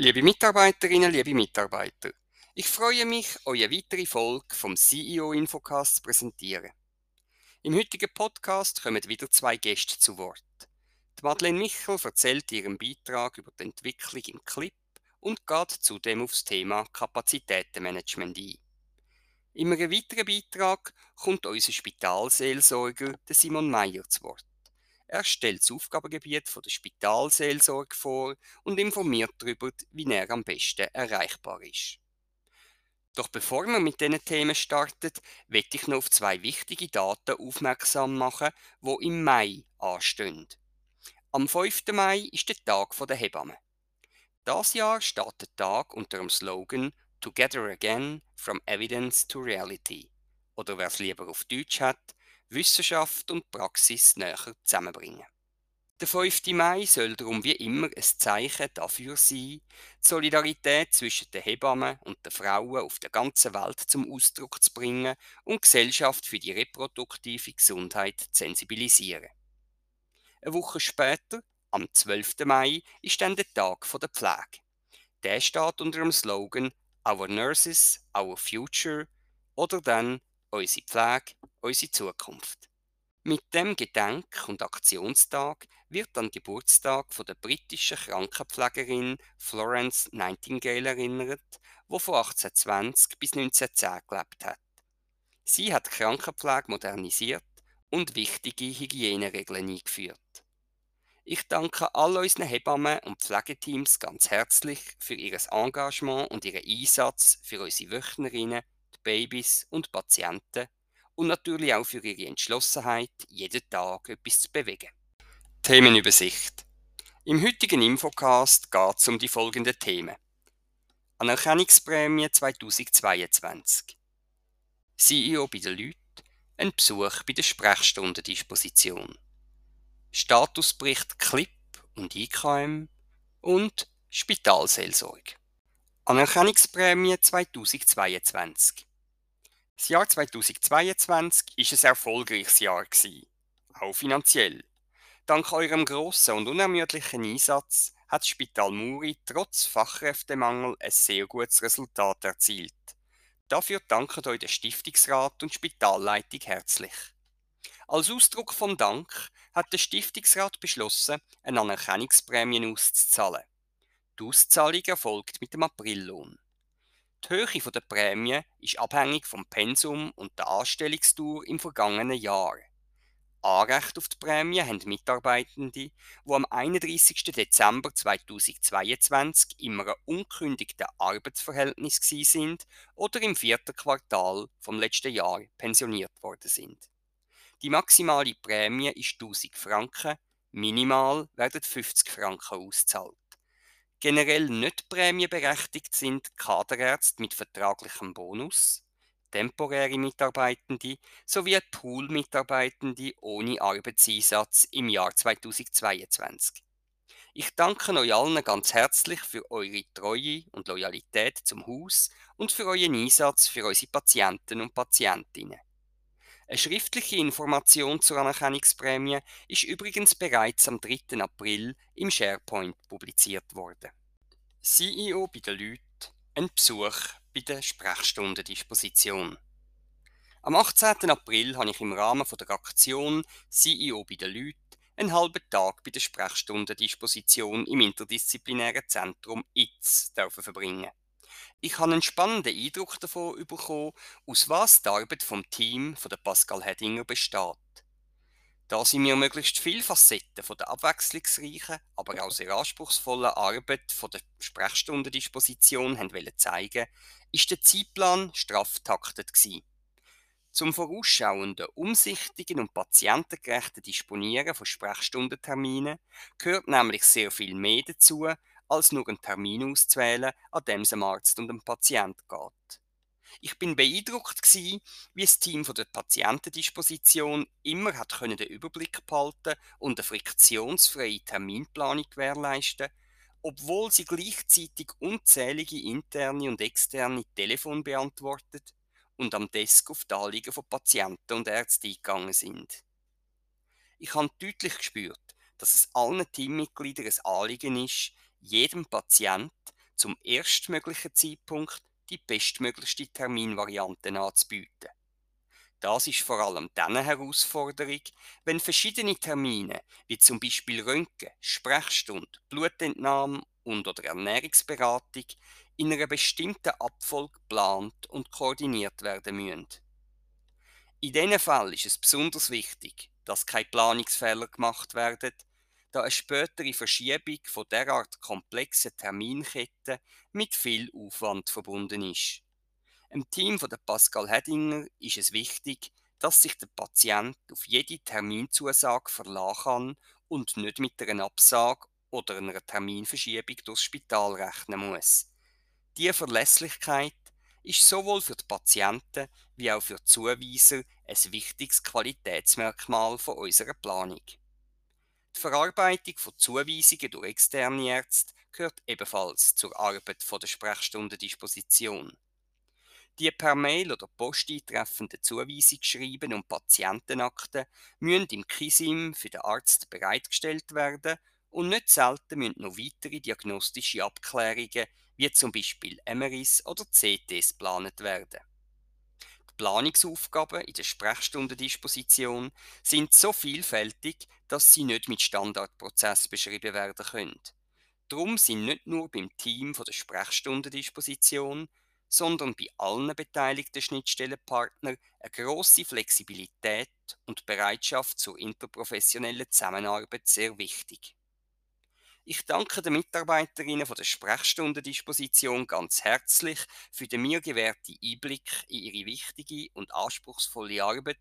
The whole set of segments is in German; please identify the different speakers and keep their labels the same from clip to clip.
Speaker 1: Liebe Mitarbeiterinnen, liebe Mitarbeiter, ich freue mich, euch eine weitere Folge vom CEO Infocast zu präsentieren. Im heutigen Podcast kommen wieder zwei Gäste zu Wort. Die Madeleine Michel erzählt ihren Beitrag über die Entwicklung im Clip und geht zudem aufs Thema Kapazitätenmanagement ein. In einem weiteren Beitrag kommt unser Spitalseelsorger Simon Meyer zu Wort. Er stellt das Aufgabengebiet der Spitalseelsorge vor und informiert darüber, wie er am besten erreichbar ist. Doch bevor wir mit diesen Themen starten, möchte ich noch auf zwei wichtige Daten aufmerksam machen, die im Mai anstehen. Am 5. Mai ist der Tag der Hebamme. Das Jahr steht der Tag unter dem Slogan Together Again from Evidence to Reality. Oder wer es lieber auf Deutsch hat, Wissenschaft und Praxis näher zusammenbringen. Der 5. Mai soll darum wie immer ein Zeichen dafür sein, die Solidarität zwischen den Hebammen und den Frauen auf der ganzen Welt zum Ausdruck zu bringen und Gesellschaft für die reproduktive Gesundheit zu sensibilisieren. Eine Woche später, am 12. Mai, ist dann der Tag der Pflege. Der steht unter dem Slogan Our Nurses, Our Future oder dann unsere Pflege, unsere Zukunft. Mit dem Gedenk- und Aktionstag wird an Geburtstag von der britischen Krankenpflegerin Florence Nightingale erinnert, die von 1820 bis 1910 gelebt hat. Sie hat die Krankenpflege modernisiert und wichtige Hygieneregeln eingeführt. Ich danke all unseren Hebammen und Pflegeteams ganz herzlich für ihr Engagement und ihren Einsatz für unsere Wöchnerinnen die Babys und Patienten und natürlich auch für ihre Entschlossenheit, jeden Tag etwas zu bewegen. Themenübersicht. Im heutigen Infocast geht es um die folgenden Themen. Anerkennungsprämie 2022. CEO bei den Leuten, ein Besuch bei der Sprechstundendisposition. Statusbericht CLIP und IKM und Spitalseelsorge. Anerkennungsprämie 2022. Das Jahr 2022 ist ein erfolgreiches Jahr gewesen, auch finanziell. Dank eurem grossen und unermüdlichen Einsatz hat das Spital Muri trotz Fachkräftemangel ein sehr gutes Resultat erzielt. Dafür danken euch der Stiftungsrat und Spitalleitung herzlich. Als Ausdruck von Dank hat der Stiftungsrat beschlossen, eine Anerkennungsprämie auszuzahlen. Die Auszahlung erfolgt mit dem Aprillohn. Die Höhe der Prämie ist abhängig vom Pensum und der Anstellungstour im vergangenen Jahr. Anrecht auf die Prämie haben Mitarbeitende, die am 31. Dezember 2022 in einem ungekündigten Arbeitsverhältnis sind oder im vierten Quartal vom letzten Jahr pensioniert worden sind. Die maximale Prämie ist 1000 Franken, minimal werden 50 Franken ausgezahlt. Generell nicht prämieberechtigt sind Kaderärzte mit vertraglichem Bonus, temporäre Mitarbeitende sowie Pool-Mitarbeitende ohne Arbeitseinsatz im Jahr 2022. Ich danke euch allen ganz herzlich für eure Treue und Loyalität zum Haus und für euren Einsatz für unsere Patienten und Patientinnen. Eine schriftliche Information zur Anerkennungsprämie ist übrigens bereits am 3. April im SharePoint publiziert worden. CEO bei den Leuten, ein Besuch bei der Sprechstundendisposition. Am 18. April habe ich im Rahmen der Aktion CEO bei den Leuten einen halben Tag bei der Sprechstundendisposition im interdisziplinären Zentrum ITS verbringen. Ich habe einen spannenden Eindruck davon bekommen, aus was die Arbeit vom Team von der Pascal Hedinger besteht. Da sie mir möglichst viele Facetten von der abwechslungsreichen, aber auch sehr anspruchsvollen Arbeit von der Sprechstundendisposition haben zeigen ist der Zeitplan straff taktet. Zum vorausschauenden, umsichtigen und patientengerechten Disponieren von Sprechstundenterminen gehört nämlich sehr viel mehr dazu, als nur einen Termin auszuwählen, an dem es dem Arzt und dem Patient geht. Ich bin beeindruckt gewesen, wie das Team von der Patientendisposition immer hat können den Überblick behalten und eine friktionsfreie Terminplanung gewährleisten, obwohl sie gleichzeitig unzählige interne und externe Telefon beantwortet und am Desk auf die Anliegen von Patienten und Ärzten eingegangen sind. Ich habe deutlich gespürt, dass es allen Teammitgliedern ein Anliegen ist, jedem Patient zum erstmöglichen Zeitpunkt die bestmöglichste Terminvariante anzubieten. Das ist vor allem dann eine Herausforderung, wenn verschiedene Termine, wie zum Beispiel Röntgen, Sprechstunde, Blutentnahme und oder Ernährungsberatung, in einer bestimmten Abfolge geplant und koordiniert werden müssen. In diesen Fällen ist es besonders wichtig, dass keine Planungsfehler gemacht werden, da eine spätere Verschiebung von derart komplexen Terminketten mit viel Aufwand verbunden ist. Im Team von der Pascal Hedinger ist es wichtig, dass sich der Patient auf jede Terminzusage verlassen kann und nicht mit einer Absage oder einer Terminverschiebung durchs Spital rechnen muss. Diese Verlässlichkeit ist sowohl für die Patienten wie auch für die Zuweiser ein wichtiges Qualitätsmerkmal von unserer Planung. Die Verarbeitung von Zuweisungen durch externe Ärzte gehört ebenfalls zur Arbeit der Sprechstundendisposition. Die per Mail oder Post eintreffenden Zuweisungsschreiben und Patientenakten müssen im KISIM für den Arzt bereitgestellt werden und nicht selten müssen noch weitere diagnostische Abklärungen wie zum Beispiel MRIs oder CTs geplant werden. Planungsaufgaben in der Sprechstundendisposition sind so vielfältig, dass sie nicht mit Standardprozess beschrieben werden können. Darum sind nicht nur beim Team von der Sprechstundendisposition, sondern bei allen beteiligten Schnittstellenpartnern eine grosse Flexibilität und Bereitschaft zur interprofessionellen Zusammenarbeit sehr wichtig. Ich danke den Mitarbeiterinnen von der Sprechstundendisposition ganz herzlich für den mir gewährten Einblick in ihre wichtige und anspruchsvolle Arbeit,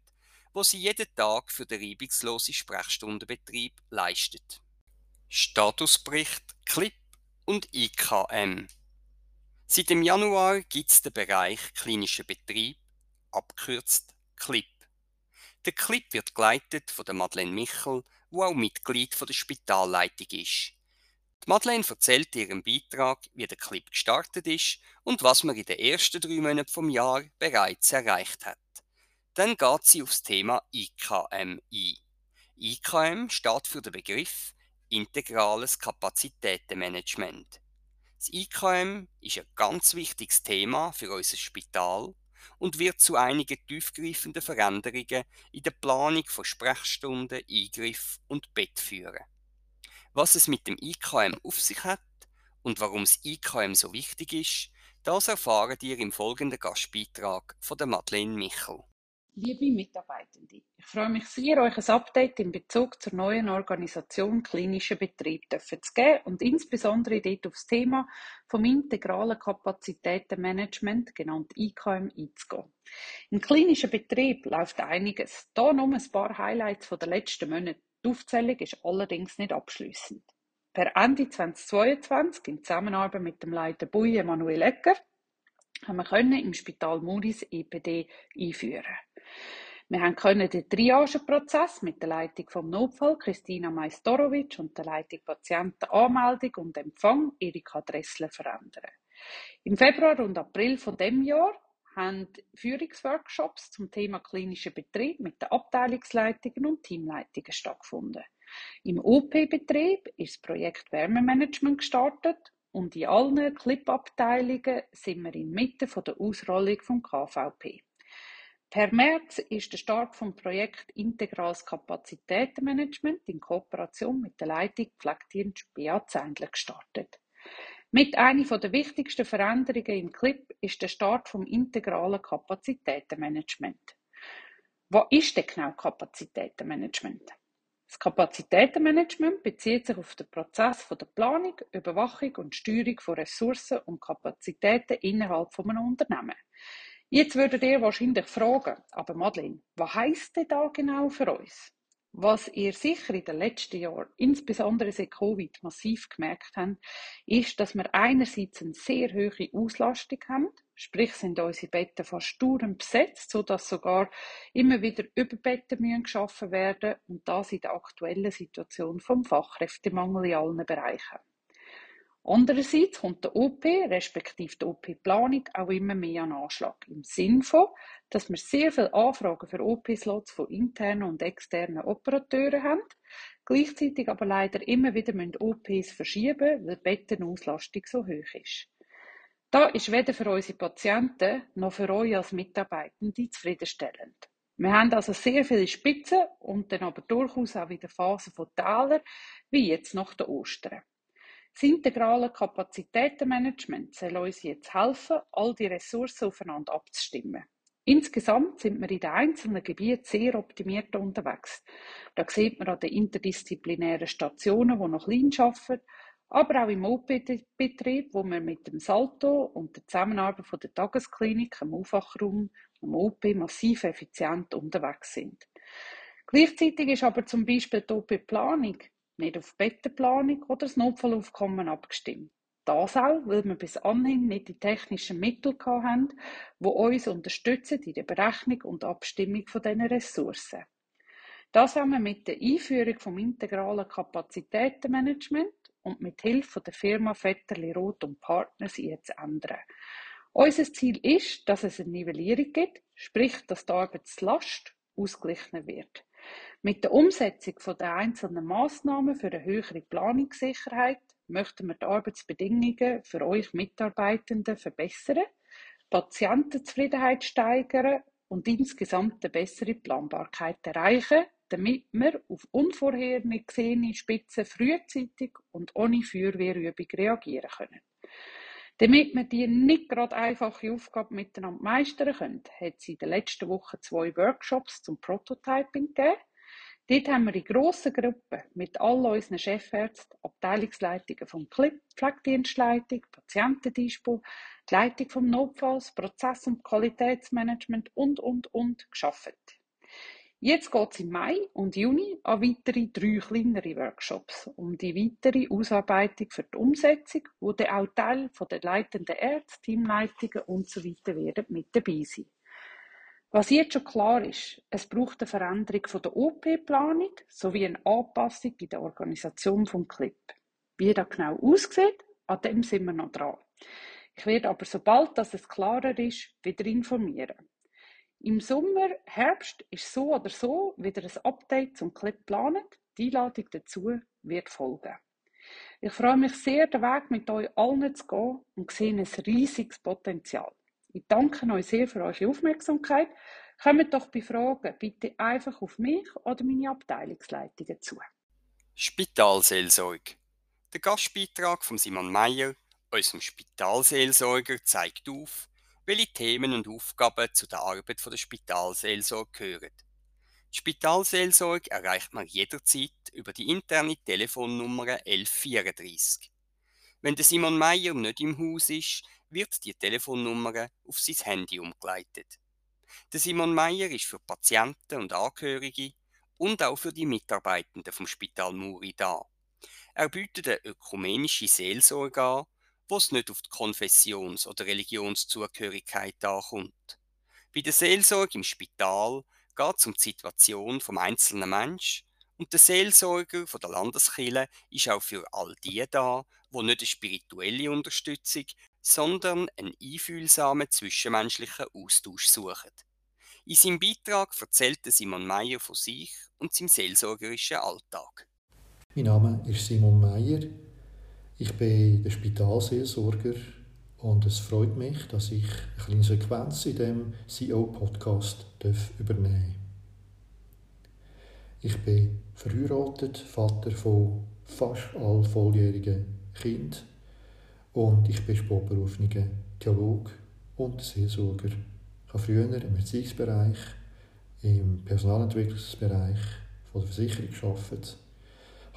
Speaker 1: wo sie jeden Tag für den reibungslosen Sprechstundenbetrieb leistet. Statusbericht CLIP und IKM Seit dem Januar gibt es den Bereich klinischer Betrieb, abgekürzt CLIP. Der CLIP wird geleitet von der Madeleine Michel, wo auch Mitglied von der Spitalleitung ist. Madeleine erzählt in ihrem Beitrag, wie der CLIP gestartet ist und was man in den ersten drei Monaten vom Jahr bereits erreicht hat. Dann geht sie aufs Thema IKM ein. IKM steht für den Begriff Integrales Kapazitätenmanagement. Das IKM ist ein ganz wichtiges Thema für unser Spital und wird zu einigen tiefgreifenden Veränderungen in der Planung von Sprechstunden, Eingriff und Bett führen. Was es mit dem IKM auf sich hat und warum das IKM so wichtig ist, das erfahren ihr im folgenden Gastbeitrag von der Madeleine Michel.
Speaker 2: Liebe Mitarbeitende, ich freue mich sehr, euch ein Update in Bezug zur neuen Organisation klinischer Betrieb zu geben und insbesondere dort auf das Thema vom integralen Kapazitätenmanagement, genannt IKM, einzugehen. Im klinischen Betrieb läuft einiges. Hier nur ein paar Highlights von der letzten Monate. Die Aufzählung ist allerdings nicht abschließend. Per Ende 2022, in Zusammenarbeit mit dem Leiter Bui Emanuel Ecker, haben wir können im Spital Muris EPD einführen. Wir haben können den Triageprozess mit der Leitung vom Notfall Christina Majstorovic und der Leitung Patientenanmeldung und Empfang Erika Dressler verändern. Im Februar und April von dem Jahr haben Führungsworkshops zum Thema klinischer Betrieb mit den Abteilungsleitungen und Teamleitungen stattgefunden. Im OP-Betrieb ist das Projekt Wärmemanagement gestartet und in allen Clip-Abteilungen sind wir inmitten der Ausrollung vom KVP. Per März ist der Start vom Projekt Integrales Kapazitätenmanagement in Kooperation mit der Leitung Pflegedienst BA Zändler gestartet. Mit einer der wichtigsten Veränderungen im CLIP ist der Start vom integralen Kapazitätenmanagement. Was ist denn genau Kapazitätenmanagement? Das Kapazitätenmanagement bezieht sich auf den Prozess der Planung, Überwachung und Steuerung von Ressourcen und Kapazitäten innerhalb eines Unternehmens. Jetzt würdet ihr wahrscheinlich fragen, aber Madeleine, was heisst denn da genau für uns? Was ihr sicher in den letzten Jahren, insbesondere seit Covid, massiv gemerkt habt, ist, dass wir einerseits eine sehr hohe Auslastung haben, sprich sind unsere Betten fast dauernd besetzt, sodass sogar immer wieder Überbetten müssen geschaffen werden und das in der aktuellen Situation vom Fachkräftemangel in allen Bereichen. Andererseits kommt der OP, respektive die OP-Planung, auch immer mehr an Anschlag. Im Sinn von, dass wir sehr viele Anfragen für OP-Slots von internen und externen Operateuren haben, gleichzeitig aber leider immer wieder OPs verschieben, weil die Bettenauslastung so hoch ist. Da ist weder für unsere Patienten noch für euch als Mitarbeitende zufriedenstellend. Wir haben also sehr viele Spitzen und dann aber durchaus auch wieder Phasen von Täler, wie jetzt nach der Ostern. Das integrale Kapazitätenmanagement soll uns jetzt helfen, all die Ressourcen aufeinander abzustimmen. Insgesamt sind wir in den einzelnen Gebieten sehr optimiert unterwegs. Da sieht man an den interdisziplinären Stationen, die noch klein arbeiten, aber auch im OP-Betrieb, wo wir mit dem Salto und der Zusammenarbeit von der Tagesklinik, im Aufwachraum, im OP massiv effizient unterwegs sind. Gleichzeitig ist aber zum Beispiel die OP-Planung nicht auf Bettenplanung oder das Notfallaufkommen abgestimmt. Das auch, weil wir bis anhin nicht die technischen Mittel haben, die uns unterstützen in der Berechnung und Abstimmung von diesen Ressourcen. Das haben wir mit der Einführung vom integralen Kapazitätenmanagement und mit Hilfe der Firma Vetterli Roth und Partners jetzt ändern. Unser Ziel ist, dass es eine Nivellierung gibt, sprich, dass die Arbeitslast ausgeglichen wird. Mit der Umsetzung der einzelnen Massnahmen für eine höhere Planungssicherheit möchten wir die Arbeitsbedingungen für euch Mitarbeitenden verbessern, Patientenzufriedenheit steigern und insgesamt eine bessere Planbarkeit erreichen, damit wir auf unvorhergesehene Spitzen frühzeitig und ohne Feuerwehrübung reagieren können. Damit wir die nicht gerade einfache Aufgabe miteinander meistern können, hat es in den letzten Wochen zwei Workshops zum Prototyping gegeben. Dort haben wir in grossen Gruppen mit all unseren Chefärzten, Abteilungsleitungen vom CLIP, Pflegedienstleitung, Patientendispo, die Leitung vom Notfalls, Prozess- und Qualitätsmanagement und, und, und geschafft. Jetzt geht es im Mai und Juni an weitere drei kleinere Workshops um die weitere Ausarbeitung für die Umsetzung, wo dann auch Teil der leitenden Ärzte, Teamleitungen usw. So werden mit dabei sein. Was jetzt schon klar ist, es braucht eine Veränderung der OP-Planung sowie eine Anpassung in der Organisation vom CLIP. Wie das genau aussieht, an dem sind wir noch dran. Ich werde aber sobald das es klarer ist, wieder informieren. Im Sommer, Herbst ist so oder so wieder ein Update zum Clip geplant. Die Einladung dazu wird folgen. Ich freue mich sehr, den Weg mit euch allen zu gehen und sehe ein riesiges Potenzial. Ich danke euch sehr für eure Aufmerksamkeit. Kommt doch bei Fragen bitte einfach auf mich oder meine Abteilungsleitungen zu.
Speaker 1: Spitalseelsorge. Der Gastbeitrag von Simon Meyer, unserem Spitalseelsorger, zeigt auf, welche Themen und Aufgaben zu der Arbeit der Spitalseelsorge gehören. Die Spitalseelsorge erreicht man jederzeit über die interne Telefonnummer 1134. Wenn der Simon Meyer nicht im Haus ist, wird die Telefonnummer auf sein Handy umgeleitet. Der Simon Meyer ist für Patienten und Angehörige und auch für die Mitarbeitenden vom Spital Muri da. Er bietet eine ökumenische Seelsorge an wo es nicht auf die Konfessions- oder Religionszugehörigkeit ankommt. Bei der Seelsorge im Spital geht es um die Situation vom einzelnen Mensch und der Seelsorger von der Landeskirche ist auch für all die da, wo nicht eine spirituelle Unterstützung, sondern einen einfühlsamen zwischenmenschlichen Austausch suchen. In seinem Beitrag erzählt Simon Meyer von sich und seinem seelsorgerischen Alltag.
Speaker 3: Mein Name ist Simon Meyer. Ich bin der Spitalseelsorger und es freut mich, dass ich eine kleine Sequenz in dem CEO-Podcast übernehmen Ich bin verheiratet, Vater von fast all volljährigen Kindern und ich bin sportberufener Theologe und Seelsorger. Ich habe früher im Erziehungsbereich, im Personalentwicklungsbereich von der Versicherung gearbeitet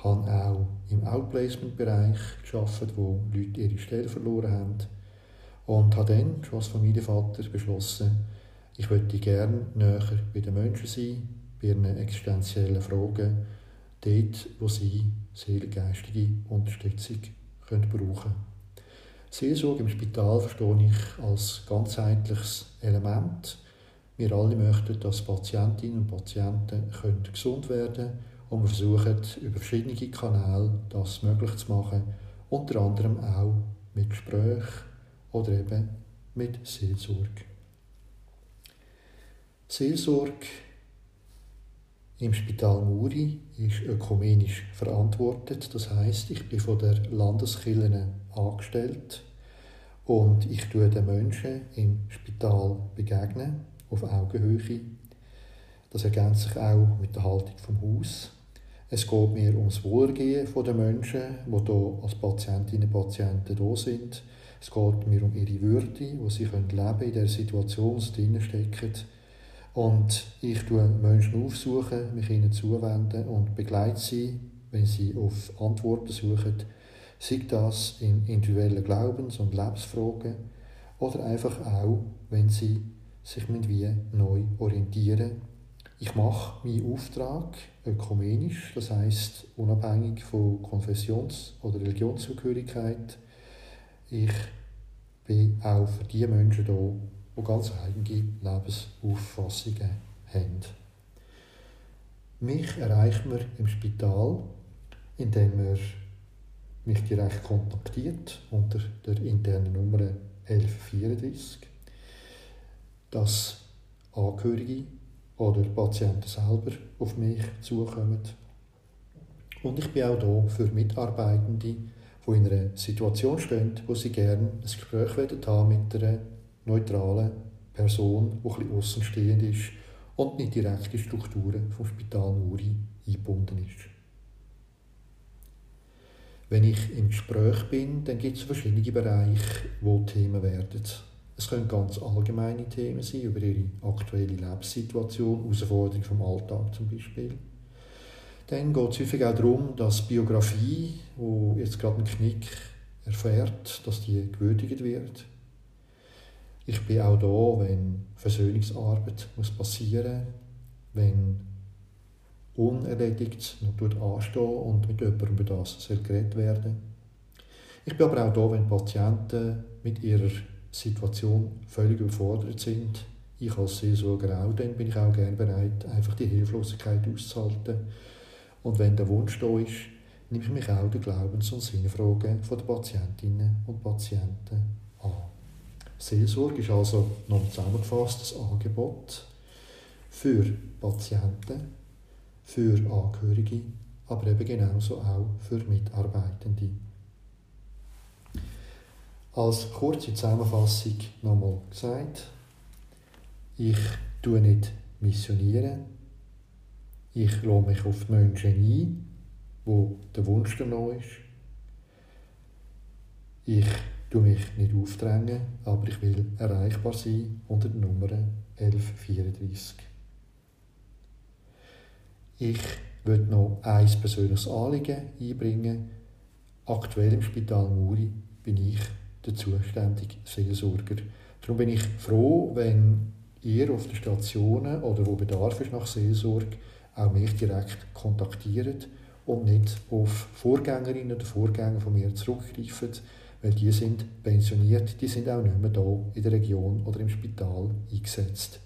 Speaker 3: habe auch im Outplacement-Bereich gearbeitet, wo Leute ihre Stellen verloren haben. Und habe dann schon als Familienvater beschlossen, ich möchte gerne näher bei den Menschen sein, bei ihren existenziellen Fragen, dort, wo sie seelengeistige Unterstützung können brauchen können. Seelsorge im Spital verstehe ich als ganzheitliches Element. Wir alle möchten, dass Patientinnen und Patienten gesund werden können und wir versuchen über verschiedene Kanäle das möglich zu machen unter anderem auch mit Gesprächen oder eben mit Seelsorge. Seelsorge im Spital Muri ist ökumenisch verantwortet. Das heißt, ich bin von der Landeskirche angestellt und ich tue den Menschen im Spital begegnen auf Augenhöhe. Das ergänzt sich auch mit der Haltung vom Haus. Es geht mir ums Wohlergehen der Menschen, die hier als Patientinnen und Patienten da sind. Es geht mir um ihre Würde, wo sie leben können in der Situation, der sie stecken und ich tue Menschen aufsuchen, mich ihnen zuwenden und begleite sie, wenn sie auf Antworten suchen, sei das in individuellen Glaubens- und Lebensfragen oder einfach auch, wenn sie sich wie neu orientieren. Ich mache meinen Auftrag ökumenisch, das heißt unabhängig von Konfessions- oder Religionszugehörigkeit. Ich bin auch für die Menschen da, die ganz eigene Lebensauffassungen haben. Mich erreicht man im Spital, indem man mich direkt kontaktiert unter der internen Nummer 1134, dass Angehörige oder Patienten selber auf mich zukommen. Und ich bin auch da für Mitarbeitende, die in einer Situation stehen, wo sie gerne ein Gespräch haben mit einer neutralen Person, die bisschen außenstehend ist und nicht direkt in die Strukturen vom Spital Muri eingebunden ist. Wenn ich im Gespräch bin, dann gibt es verschiedene Bereiche, wo Themen werden. Es können ganz allgemeine Themen sein, über ihre aktuelle Lebenssituation, Herausforderungen vom Alltag zum Beispiel. Dann geht es häufig auch darum, dass Biografie, wo jetzt gerade einen Knick erfährt, dass die gewürdigt wird. Ich bin auch da, wenn Versöhnungsarbeit muss passieren muss, wenn unerledigt noch anstehen und mit jemandem über das geredet werden. Ich bin aber auch da, wenn Patienten mit ihrer Situation völlig überfordert sind. Ich als Seelsorger auch, dann bin ich auch gerne bereit, einfach die Hilflosigkeit auszuhalten. Und wenn der Wunsch da ist, nehme ich mich auch der Glaubens- und Sinnfragen der Patientinnen und Patienten an. Seelsorge ist also noch zusammengefasst das Angebot für Patienten, für Angehörige, aber eben genauso auch für Mitarbeitende. Als kurze Zusammenfassung nochmal gesagt, ich tue nicht missionieren, ich lasse mich auf die Menschen ein, wo der Wunsch danach ist. Ich tue mich nicht aufdrängen, aber ich will erreichbar sein unter der Nummer 1134. Ich will noch ein persönliches Anliegen einbringen. Aktuell im Spital Muri bin ich der zuständige Seelsorger. Darum bin ich froh, wenn ihr auf den Stationen oder wo Bedarf ist nach Seelsorge auch mich direkt kontaktiert und nicht auf Vorgängerinnen oder Vorgänger von mir zurückgreift, weil die sind pensioniert, die sind auch nicht mehr da in der Region oder im Spital eingesetzt.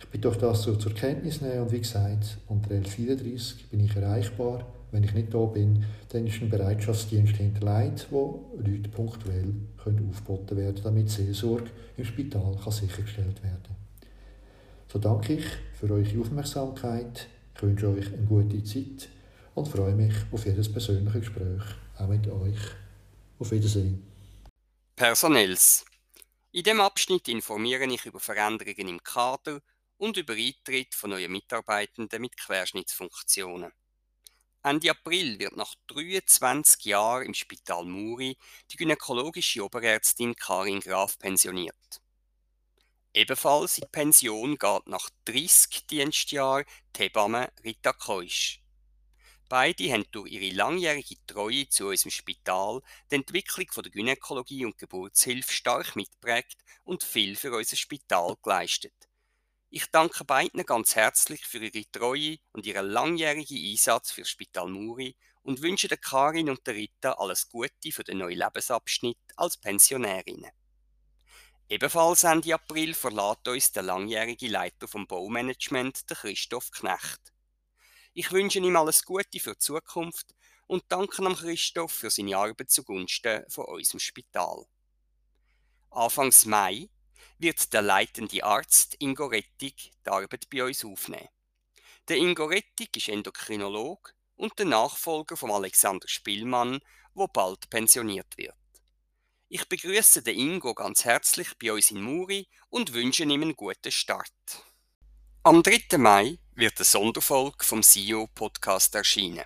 Speaker 3: Ich bitte euch das so zur Kenntnis nehmen und wie gesagt, unter 1134 bin ich erreichbar. Wenn ich nicht da bin, dann ist ein Bereitschaftsdienst hinterlegt, wo Leute punktuell können aufgeboten werden damit Seelsorge im Spital kann sichergestellt werden So danke ich für eure Aufmerksamkeit, ich wünsche euch eine gute Zeit und freue mich auf jedes persönliche Gespräch, auch mit euch. Auf Wiedersehen.
Speaker 1: Personells. In dem Abschnitt informiere ich über Veränderungen im Kader und über Eintritt von neuen Mitarbeitenden mit Querschnittsfunktionen. Ende April wird nach 23 Jahren im Spital Muri die gynäkologische Oberärztin Karin Graf pensioniert. Ebenfalls in Pension geht nach 30 Dienstjahren die Hebamme Rita Keusch. Beide haben durch ihre langjährige Treue zu unserem Spital die Entwicklung der Gynäkologie und Geburtshilfe stark mitprägt und viel für unser Spital geleistet. Ich danke beiden ganz herzlich für ihre Treue und ihren langjährigen Einsatz für Spital Muri und wünsche der Karin und der Rita alles Gute für den neuen Lebensabschnitt als Pensionärinnen. Ebenfalls Ende April verlässt uns der langjährige Leiter vom Baumanagement, der Christoph Knecht. Ich wünsche ihm alles Gute für die Zukunft und danken am Christoph für seine Arbeit zugunsten von unserem Spital. Anfangs Mai wird der leitende Arzt Ingo Rettig die Arbeit bei uns aufnehmen. Der Ingo Rettig ist Endokrinolog und der Nachfolger von Alexander Spielmann, wo bald pensioniert wird. Ich begrüße den Ingo ganz herzlich bei uns in Muri und wünsche ihm einen guten Start. Am 3. Mai wird eine Sonderfolge vom CEO Podcast erscheinen.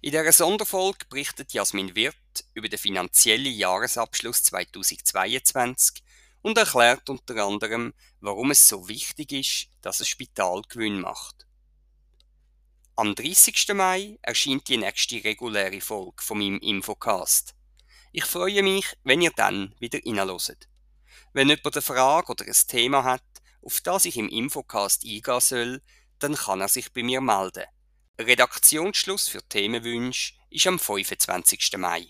Speaker 1: In dieser Sonderfolge berichtet Jasmin Wirth über den finanziellen Jahresabschluss 2022 und erklärt unter anderem, warum es so wichtig ist, dass ein Spital Gewinn macht. Am 30. Mai erscheint die nächste reguläre Folge von meinem Infocast. Ich freue mich, wenn ihr dann wieder reinhört. Wenn jemand eine Frage oder ein Thema hat, auf das ich im Infocast eingehen soll, dann kann er sich bei mir melden. Redaktionsschluss für Themenwünsche ist am 25. Mai.